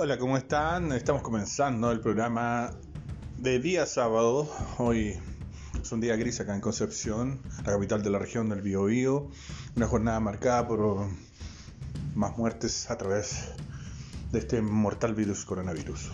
Hola, ¿cómo están? Estamos comenzando el programa de día sábado. Hoy es un día gris acá en Concepción, la capital de la región del Biobío. Una jornada marcada por más muertes a través de este mortal virus coronavirus.